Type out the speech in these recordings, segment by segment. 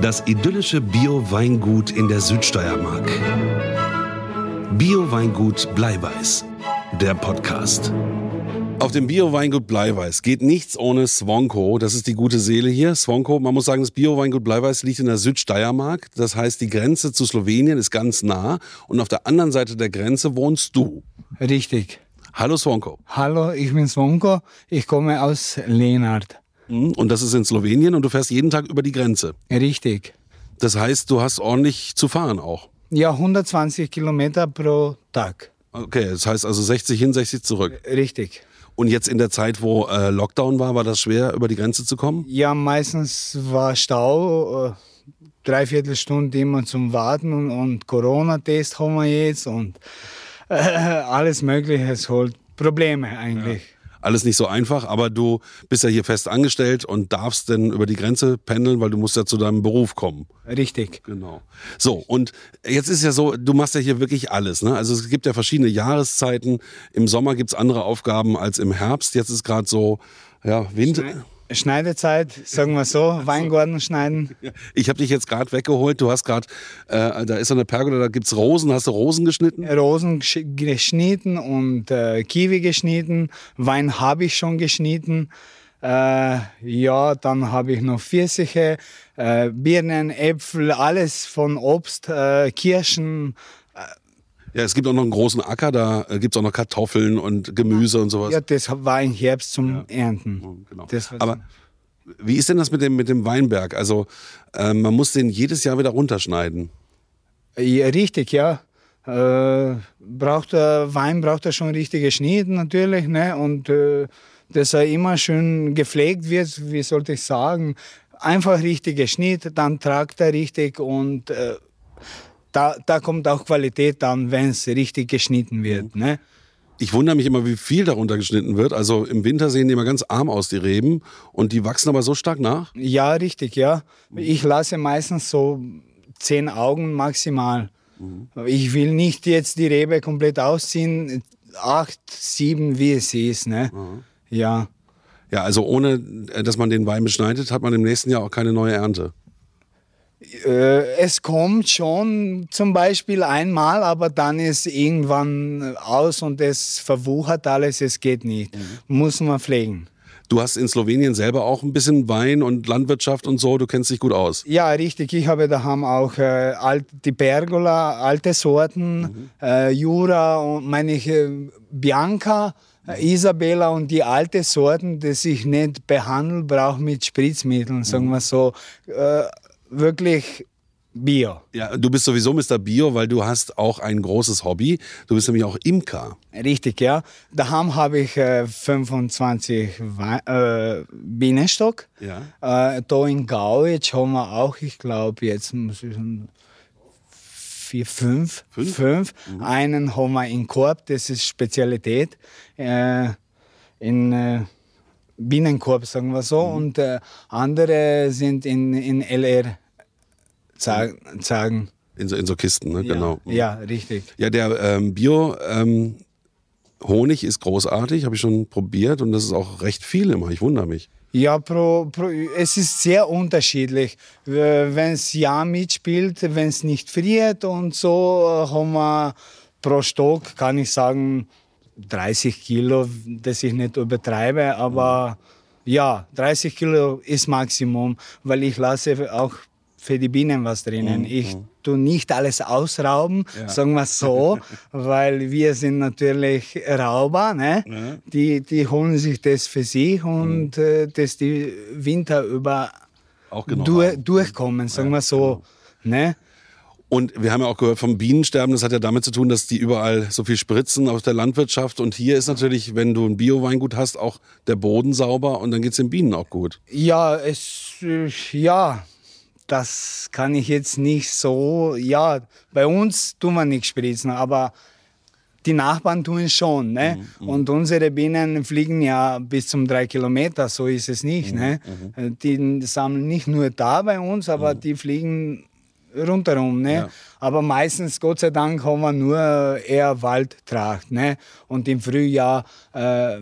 Das idyllische Bio-Weingut in der Südsteiermark. Bio-Weingut Bleiweiß. Der Podcast. Auf dem Bio-Weingut Bleiweiß geht nichts ohne Swonko. Das ist die gute Seele hier. Swonko, man muss sagen, das Bio-Weingut Bleiweiß liegt in der Südsteiermark. Das heißt, die Grenze zu Slowenien ist ganz nah. Und auf der anderen Seite der Grenze wohnst du. Richtig. Hallo Swonko. Hallo, ich bin Svonko. Ich komme aus Lenart. Mhm, Und das ist in Slowenien und du fährst jeden Tag über die Grenze. Richtig. Das heißt, du hast ordentlich zu fahren auch. Ja, 120 Kilometer pro Tag. Okay, das heißt also 60 hin, 60 zurück. Richtig. Und jetzt in der Zeit, wo äh, Lockdown war, war das schwer, über die Grenze zu kommen? Ja, meistens war Stau, äh, dreiviertel Stunde immer zum Warten und, und Corona-Test haben wir jetzt und äh, alles Mögliche. Es holt Probleme eigentlich. Alles nicht so einfach, aber du bist ja hier fest angestellt und darfst denn über die Grenze pendeln, weil du musst ja zu deinem Beruf kommen. Richtig. Genau. So, und jetzt ist ja so, du machst ja hier wirklich alles. Ne? Also es gibt ja verschiedene Jahreszeiten. Im Sommer gibt's andere Aufgaben als im Herbst. Jetzt ist gerade so, ja, Winter. Schneidezeit, sagen wir so, Weingarten schneiden. Ich habe dich jetzt gerade weggeholt. Du hast gerade, äh, da ist so eine Pergola, da gibt's Rosen. Hast du Rosen geschnitten? Rosen gesch- geschnitten und äh, Kiwi geschnitten. Wein habe ich schon geschnitten. Äh, ja, dann habe ich noch Pfirsiche, äh, Birnen, Äpfel, alles von Obst, äh, Kirschen. Ja, es gibt auch noch einen großen Acker, da äh, gibt's auch noch Kartoffeln und Gemüse und sowas. Ja, das war im Herbst zum Ernten. Genau. Das war Aber wie ist denn das mit dem, mit dem Weinberg? Also äh, man muss den jedes Jahr wieder runterschneiden. Ja, richtig, ja. Äh, braucht der Wein braucht er schon richtige Schnitt natürlich, ne? Und äh, dass er immer schön gepflegt wird, wie sollte ich sagen, einfach richtige Schnitt, dann tragt er richtig und äh, da, da kommt auch Qualität an, wenn es richtig geschnitten wird, ne? Ich wundere mich immer, wie viel darunter geschnitten wird. Also im Winter sehen die immer ganz arm aus, die Reben. Und die wachsen aber so stark nach. Ja, richtig, ja. Ich lasse meistens so zehn Augen maximal. Ich will nicht jetzt die Rebe komplett ausziehen, acht, sieben, wie es ist, ne? Ja. Ja, also ohne, äh, dass man den Wein beschneidet, hat man im nächsten Jahr auch keine neue Ernte. Äh, es kommt schon zum Beispiel einmal, aber dann ist irgendwann aus und es verwuchert alles, es geht nicht. Muss man pflegen. Du hast in Slowenien selber auch ein bisschen Wein und Landwirtschaft und so. Du kennst dich gut aus. Ja, richtig. Ich habe daheim auch äh, alt, die Pergola, alte Sorten, äh, Jura und meine ich, äh, Bianca, äh, Isabella und die alte Sorten, die ich nicht behandeln brauche mit Spritzmitteln, sagen wir so. Wirklich Bio. Ja, du bist sowieso Mr. Bio, weil du hast auch ein großes Hobby. Du bist nämlich auch Imker. Richtig, ja. Daheim habe ich äh, 25 Wei äh, Bienenstock. Ja. Äh, da in Gau, jetzt haben wir auch, ich glaube, jetzt muss ich vier, fünf. Fünf? Einen haben wir in Korb, das ist Spezialität. Äh, in äh, Bienenkorb, sagen wir so. Und äh, andere sind in, in LR Za- Zagen. In so, in so Kisten, ne? genau. Ja, richtig. Ja, der ähm, Bio ähm, Honig ist großartig, habe ich schon probiert und das ist auch recht viel immer. Ich wundere mich. Ja, pro, pro, es ist sehr unterschiedlich. Wenn es ja mitspielt, wenn es nicht friert und so, äh, haben wir pro Stock, kann ich sagen, 30 Kilo, dass ich nicht übertreibe, aber ja, 30 Kilo ist Maximum, weil ich lasse auch für die Bienen was drinnen. Ich tue nicht alles ausrauben, sagen wir so, weil wir sind natürlich Rauber, ne? die, die holen sich das für sich und äh, das die Winter über Auch genau. dur, durchkommen, sagen wir so. Ne? Und wir haben ja auch gehört vom Bienensterben, das hat ja damit zu tun, dass die überall so viel spritzen aus der Landwirtschaft. Und hier ist natürlich, wenn du ein Bio-Weingut hast, auch der Boden sauber und dann geht's den Bienen auch gut. Ja, es, äh, ja, das kann ich jetzt nicht so, ja, bei uns tun wir nicht spritzen, aber die Nachbarn tun es schon. Ne? Mhm, mhm. Und unsere Bienen fliegen ja bis zum drei Kilometer, so ist es nicht. Mhm, ne? Mhm. Die sammeln nicht nur da bei uns, aber mhm. die fliegen rundherum. Ne? Ja. Aber meistens, Gott sei Dank, haben wir nur eher Waldtracht. Ne? Und im Frühjahr äh,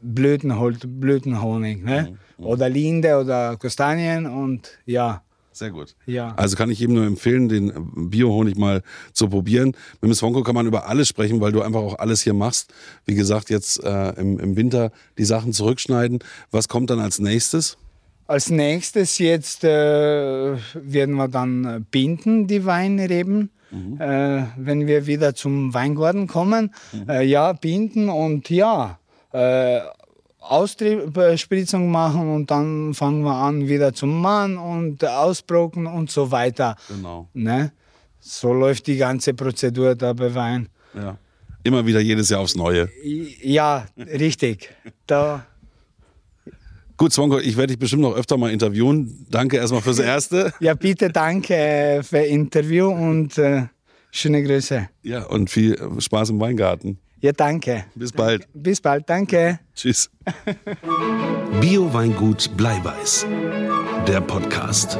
Blütenholz, Blütenhonig. Ne? Oder Linde oder Kastanien und ja. Sehr gut. Ja. Also kann ich jedem nur empfehlen, den Biohonig mal zu probieren. Mit dem Swonko kann man über alles sprechen, weil du einfach auch alles hier machst. Wie gesagt, jetzt äh, im, im Winter die Sachen zurückschneiden. Was kommt dann als nächstes? Als nächstes jetzt äh, werden wir dann binden, die Weinreben. Mhm. Äh, wenn wir wieder zum Weingarten kommen, mhm. äh, ja, binden und ja, äh, Ausspritzung machen und dann fangen wir an wieder zum Mann und ausbrocken und so weiter. Genau. Ne? So läuft die ganze Prozedur da bei Wein. Ja. Immer wieder jedes Jahr aufs Neue. Ja, richtig. Da Gut, Zwonko, ich werde dich bestimmt noch öfter mal interviewen. Danke erstmal fürs Erste. Ja, bitte danke für das Interview und äh, schöne Grüße. Ja, und viel Spaß im Weingarten. Ja, danke. Bis bald. Bis bald, danke. Tschüss. Bio-Weingut Bleiweiß. Der Podcast.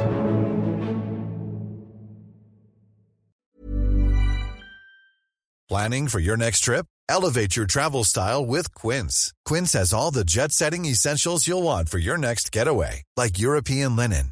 Planning for your next trip? Elevate your travel style with Quince. Quince has all the jet setting essentials you'll want for your next getaway, like European linen,